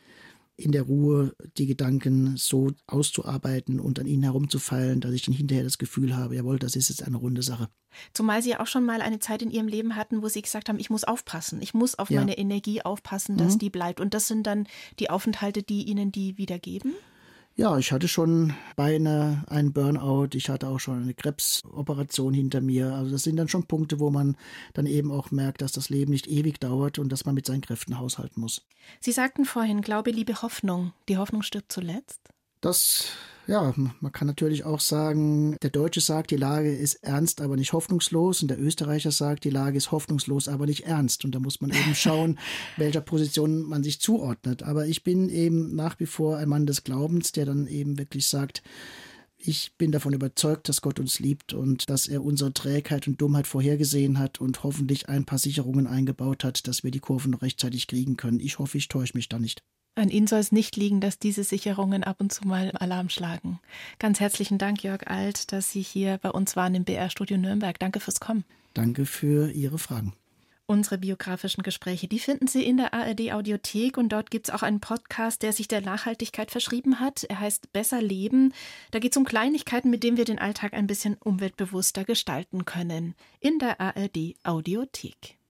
in der Ruhe die Gedanken so auszuarbeiten und an ihnen herumzufallen, dass ich dann hinterher das Gefühl habe, jawohl, das ist jetzt eine runde Sache. Zumal Sie ja auch schon mal eine Zeit in Ihrem Leben hatten, wo Sie gesagt haben, ich muss aufpassen, ich muss auf ja. meine Energie aufpassen, dass mhm. die bleibt. Und das sind dann die Aufenthalte, die Ihnen die wiedergeben? Ja, ich hatte schon Beine, einen Burnout, ich hatte auch schon eine Krebsoperation hinter mir. Also das sind dann schon Punkte, wo man dann eben auch merkt, dass das Leben nicht ewig dauert und dass man mit seinen Kräften haushalten muss. Sie sagten vorhin, Glaube, Liebe, Hoffnung. Die Hoffnung stirbt zuletzt? Das ja, man kann natürlich auch sagen, der Deutsche sagt, die Lage ist ernst, aber nicht hoffnungslos. Und der Österreicher sagt, die Lage ist hoffnungslos, aber nicht ernst. Und da muss man eben schauen, welcher Position man sich zuordnet. Aber ich bin eben nach wie vor ein Mann des Glaubens, der dann eben wirklich sagt, ich bin davon überzeugt, dass Gott uns liebt und dass er unsere Trägheit und Dummheit vorhergesehen hat und hoffentlich ein paar Sicherungen eingebaut hat, dass wir die Kurven noch rechtzeitig kriegen können. Ich hoffe, ich täusche mich da nicht. An Ihnen soll es nicht liegen, dass diese Sicherungen ab und zu mal Alarm schlagen. Ganz herzlichen Dank, Jörg Alt, dass Sie hier bei uns waren im BR-Studio Nürnberg. Danke fürs Kommen. Danke für Ihre Fragen. Unsere biografischen Gespräche, die finden Sie in der ARD Audiothek und dort gibt es auch einen Podcast, der sich der Nachhaltigkeit verschrieben hat. Er heißt Besser Leben. Da geht es um Kleinigkeiten, mit denen wir den Alltag ein bisschen umweltbewusster gestalten können. In der ARD Audiothek.